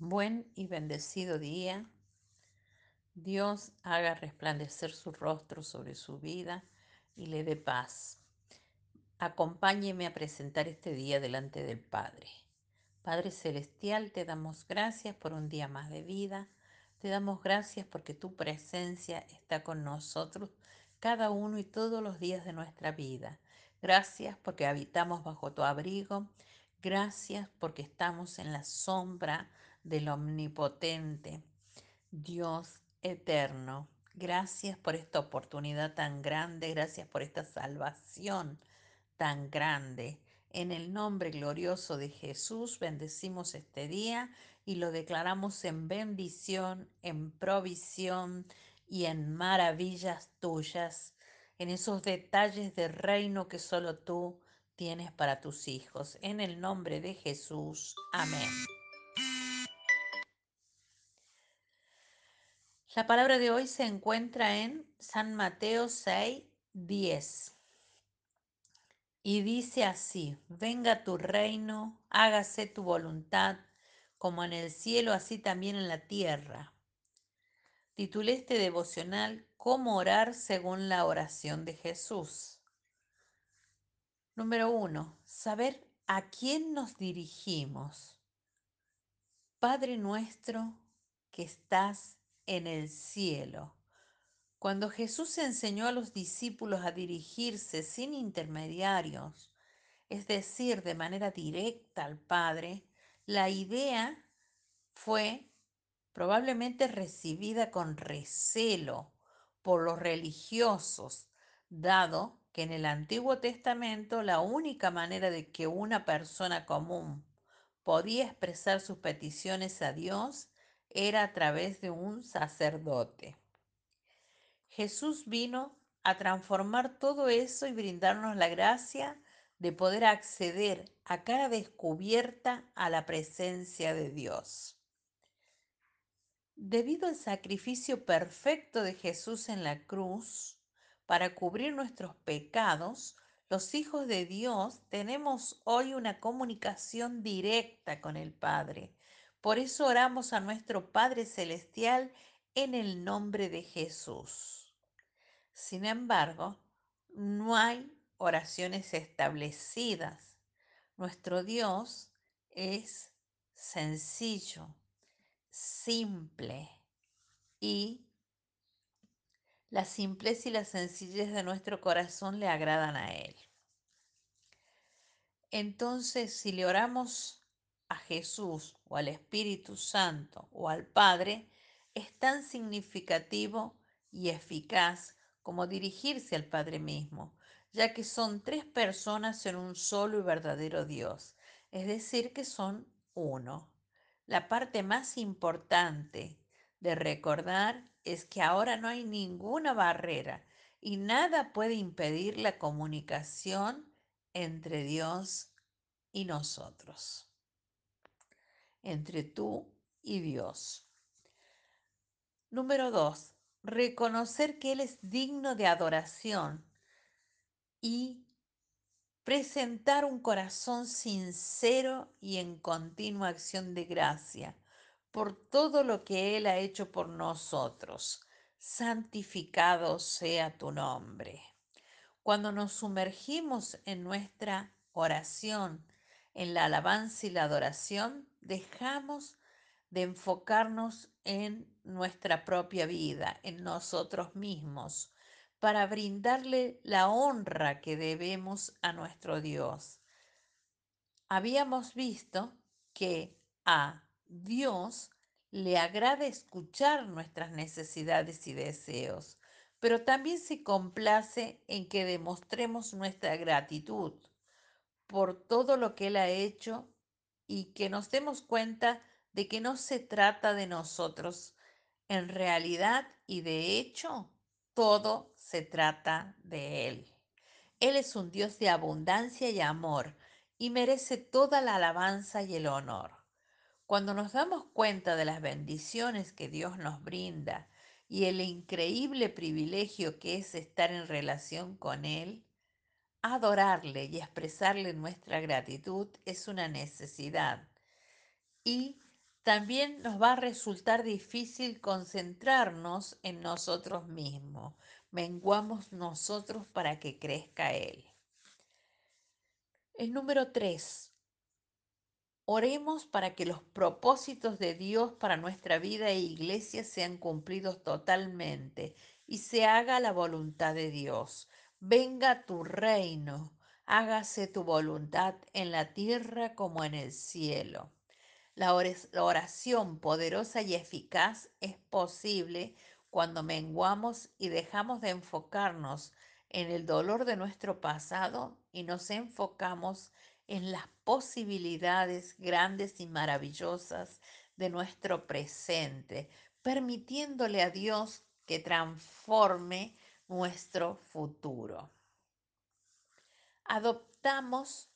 Buen y bendecido día. Dios haga resplandecer su rostro sobre su vida y le dé paz. Acompáñeme a presentar este día delante del Padre. Padre Celestial, te damos gracias por un día más de vida. Te damos gracias porque tu presencia está con nosotros cada uno y todos los días de nuestra vida. Gracias porque habitamos bajo tu abrigo. Gracias porque estamos en la sombra del Omnipotente. Dios eterno, gracias por esta oportunidad tan grande, gracias por esta salvación tan grande. En el nombre glorioso de Jesús bendecimos este día y lo declaramos en bendición, en provisión y en maravillas tuyas, en esos detalles de reino que solo tú tienes para tus hijos. En el nombre de Jesús. Amén. La palabra de hoy se encuentra en San Mateo 6, 10. Y dice así, venga tu reino, hágase tu voluntad, como en el cielo, así también en la tierra. Titulé este devocional Cómo orar según la oración de Jesús. Número uno, saber a quién nos dirigimos. Padre nuestro que estás en el cielo. Cuando Jesús enseñó a los discípulos a dirigirse sin intermediarios, es decir, de manera directa al Padre, la idea fue probablemente recibida con recelo por los religiosos, dado que en el Antiguo Testamento la única manera de que una persona común podía expresar sus peticiones a Dios era a través de un sacerdote. Jesús vino a transformar todo eso y brindarnos la gracia de poder acceder a cara descubierta a la presencia de Dios. Debido al sacrificio perfecto de Jesús en la cruz para cubrir nuestros pecados, los hijos de Dios tenemos hoy una comunicación directa con el Padre. Por eso oramos a nuestro Padre Celestial en el nombre de Jesús. Sin embargo, no hay oraciones establecidas. Nuestro Dios es sencillo, simple y la simpleza y la sencillez de nuestro corazón le agradan a Él. Entonces, si le oramos a Jesús o al Espíritu Santo o al Padre, es tan significativo y eficaz como dirigirse al Padre mismo, ya que son tres personas en un solo y verdadero Dios, es decir, que son uno. La parte más importante de recordar es que ahora no hay ninguna barrera y nada puede impedir la comunicación entre Dios y nosotros, entre tú y Dios. Número dos, reconocer que Él es digno de adoración y presentar un corazón sincero y en continua acción de gracia por todo lo que Él ha hecho por nosotros. Santificado sea tu nombre. Cuando nos sumergimos en nuestra oración, en la alabanza y la adoración, dejamos de enfocarnos en nuestra propia vida, en nosotros mismos, para brindarle la honra que debemos a nuestro Dios. Habíamos visto que a Dios le agrada escuchar nuestras necesidades y deseos, pero también se complace en que demostremos nuestra gratitud por todo lo que Él ha hecho y que nos demos cuenta de que no se trata de nosotros. En realidad y de hecho, todo se trata de Él. Él es un Dios de abundancia y amor y merece toda la alabanza y el honor. Cuando nos damos cuenta de las bendiciones que Dios nos brinda y el increíble privilegio que es estar en relación con Él, adorarle y expresarle nuestra gratitud es una necesidad y también nos va a resultar difícil concentrarnos en nosotros mismos. Menguamos nosotros para que crezca Él. El número 3. Oremos para que los propósitos de Dios para nuestra vida e iglesia sean cumplidos totalmente y se haga la voluntad de Dios. Venga tu reino, hágase tu voluntad en la tierra como en el cielo. La oración poderosa y eficaz es posible cuando menguamos y dejamos de enfocarnos en el dolor de nuestro pasado y nos enfocamos en las posibilidades grandes y maravillosas de nuestro presente, permitiéndole a Dios que transforme nuestro futuro. Adoptamos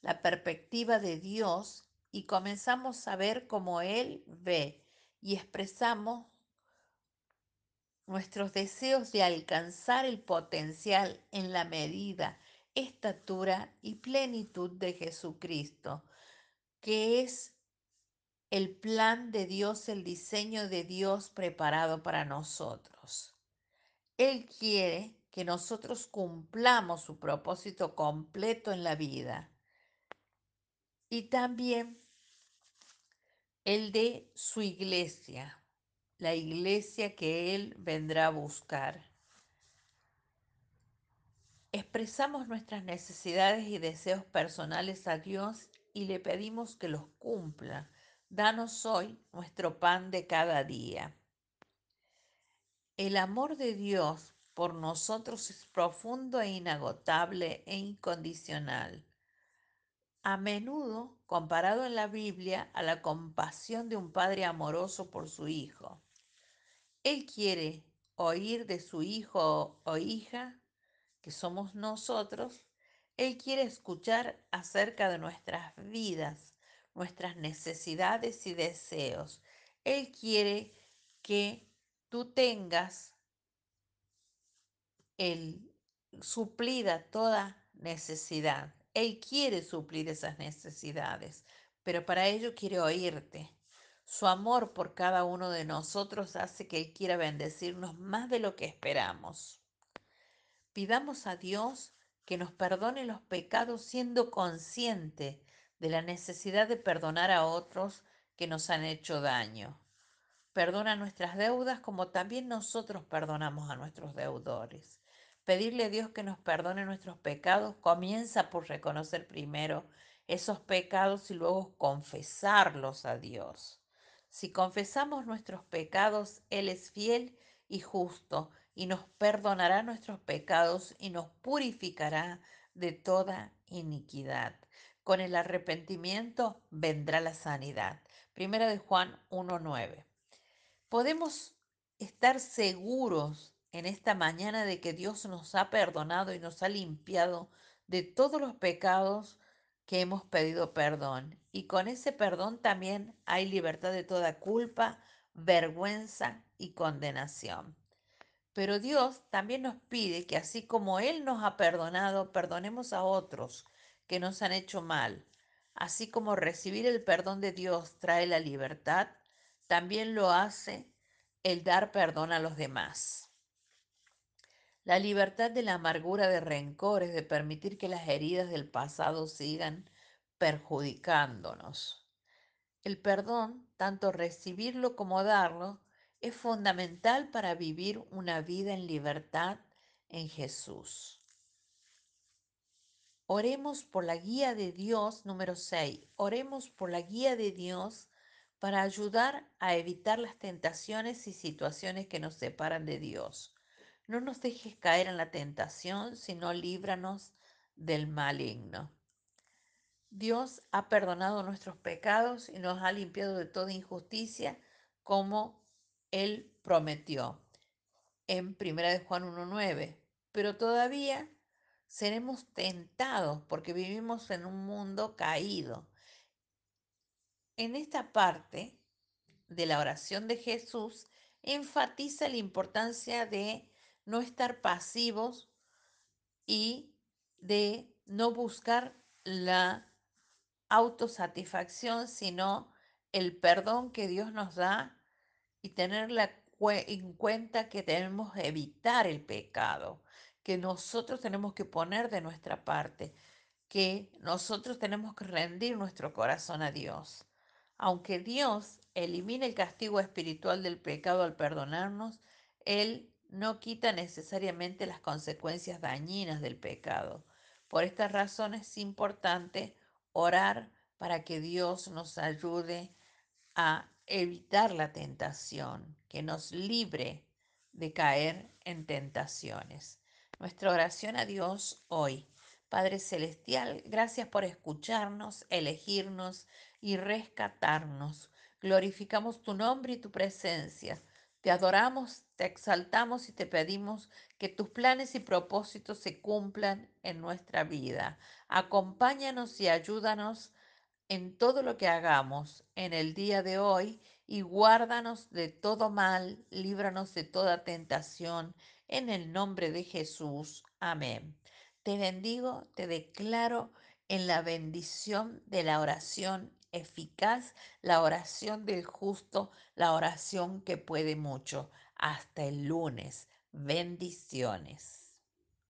la perspectiva de Dios y comenzamos a ver cómo Él ve y expresamos nuestros deseos de alcanzar el potencial en la medida, estatura y plenitud de Jesucristo, que es el plan de Dios, el diseño de Dios preparado para nosotros. Él quiere que nosotros cumplamos su propósito completo en la vida y también el de su iglesia, la iglesia que Él vendrá a buscar. Expresamos nuestras necesidades y deseos personales a Dios y le pedimos que los cumpla. Danos hoy nuestro pan de cada día. El amor de Dios por nosotros es profundo e inagotable e incondicional a menudo comparado en la Biblia a la compasión de un padre amoroso por su hijo. Él quiere oír de su hijo o hija, que somos nosotros, Él quiere escuchar acerca de nuestras vidas, nuestras necesidades y deseos. Él quiere que tú tengas el suplida toda necesidad. Él quiere suplir esas necesidades, pero para ello quiere oírte. Su amor por cada uno de nosotros hace que Él quiera bendecirnos más de lo que esperamos. Pidamos a Dios que nos perdone los pecados siendo consciente de la necesidad de perdonar a otros que nos han hecho daño. Perdona nuestras deudas como también nosotros perdonamos a nuestros deudores. Pedirle a Dios que nos perdone nuestros pecados comienza por reconocer primero esos pecados y luego confesarlos a Dios. Si confesamos nuestros pecados, Él es fiel y justo y nos perdonará nuestros pecados y nos purificará de toda iniquidad. Con el arrepentimiento vendrá la sanidad. Primera de Juan 1.9. Podemos estar seguros en esta mañana de que Dios nos ha perdonado y nos ha limpiado de todos los pecados que hemos pedido perdón. Y con ese perdón también hay libertad de toda culpa, vergüenza y condenación. Pero Dios también nos pide que así como Él nos ha perdonado, perdonemos a otros que nos han hecho mal. Así como recibir el perdón de Dios trae la libertad, también lo hace el dar perdón a los demás. La libertad de la amargura de rencores, de permitir que las heridas del pasado sigan perjudicándonos. El perdón, tanto recibirlo como darlo, es fundamental para vivir una vida en libertad en Jesús. Oremos por la guía de Dios, número 6. Oremos por la guía de Dios para ayudar a evitar las tentaciones y situaciones que nos separan de Dios. No nos dejes caer en la tentación, sino líbranos del maligno. Dios ha perdonado nuestros pecados y nos ha limpiado de toda injusticia como Él prometió en 1 de Juan 1.9. Pero todavía seremos tentados porque vivimos en un mundo caído. En esta parte de la oración de Jesús enfatiza la importancia de no estar pasivos y de no buscar la autosatisfacción, sino el perdón que Dios nos da y tener en cuenta que debemos evitar el pecado, que nosotros tenemos que poner de nuestra parte, que nosotros tenemos que rendir nuestro corazón a Dios. Aunque Dios elimine el castigo espiritual del pecado al perdonarnos, Él no quita necesariamente las consecuencias dañinas del pecado. Por esta razón es importante orar para que Dios nos ayude a evitar la tentación, que nos libre de caer en tentaciones. Nuestra oración a Dios hoy. Padre Celestial, gracias por escucharnos, elegirnos y rescatarnos. Glorificamos tu nombre y tu presencia. Te adoramos, te exaltamos y te pedimos que tus planes y propósitos se cumplan en nuestra vida. Acompáñanos y ayúdanos en todo lo que hagamos en el día de hoy y guárdanos de todo mal, líbranos de toda tentación, en el nombre de Jesús. Amén. Te bendigo, te declaro en la bendición de la oración eficaz, la oración del justo, la oración que puede mucho. Hasta el lunes. Bendiciones.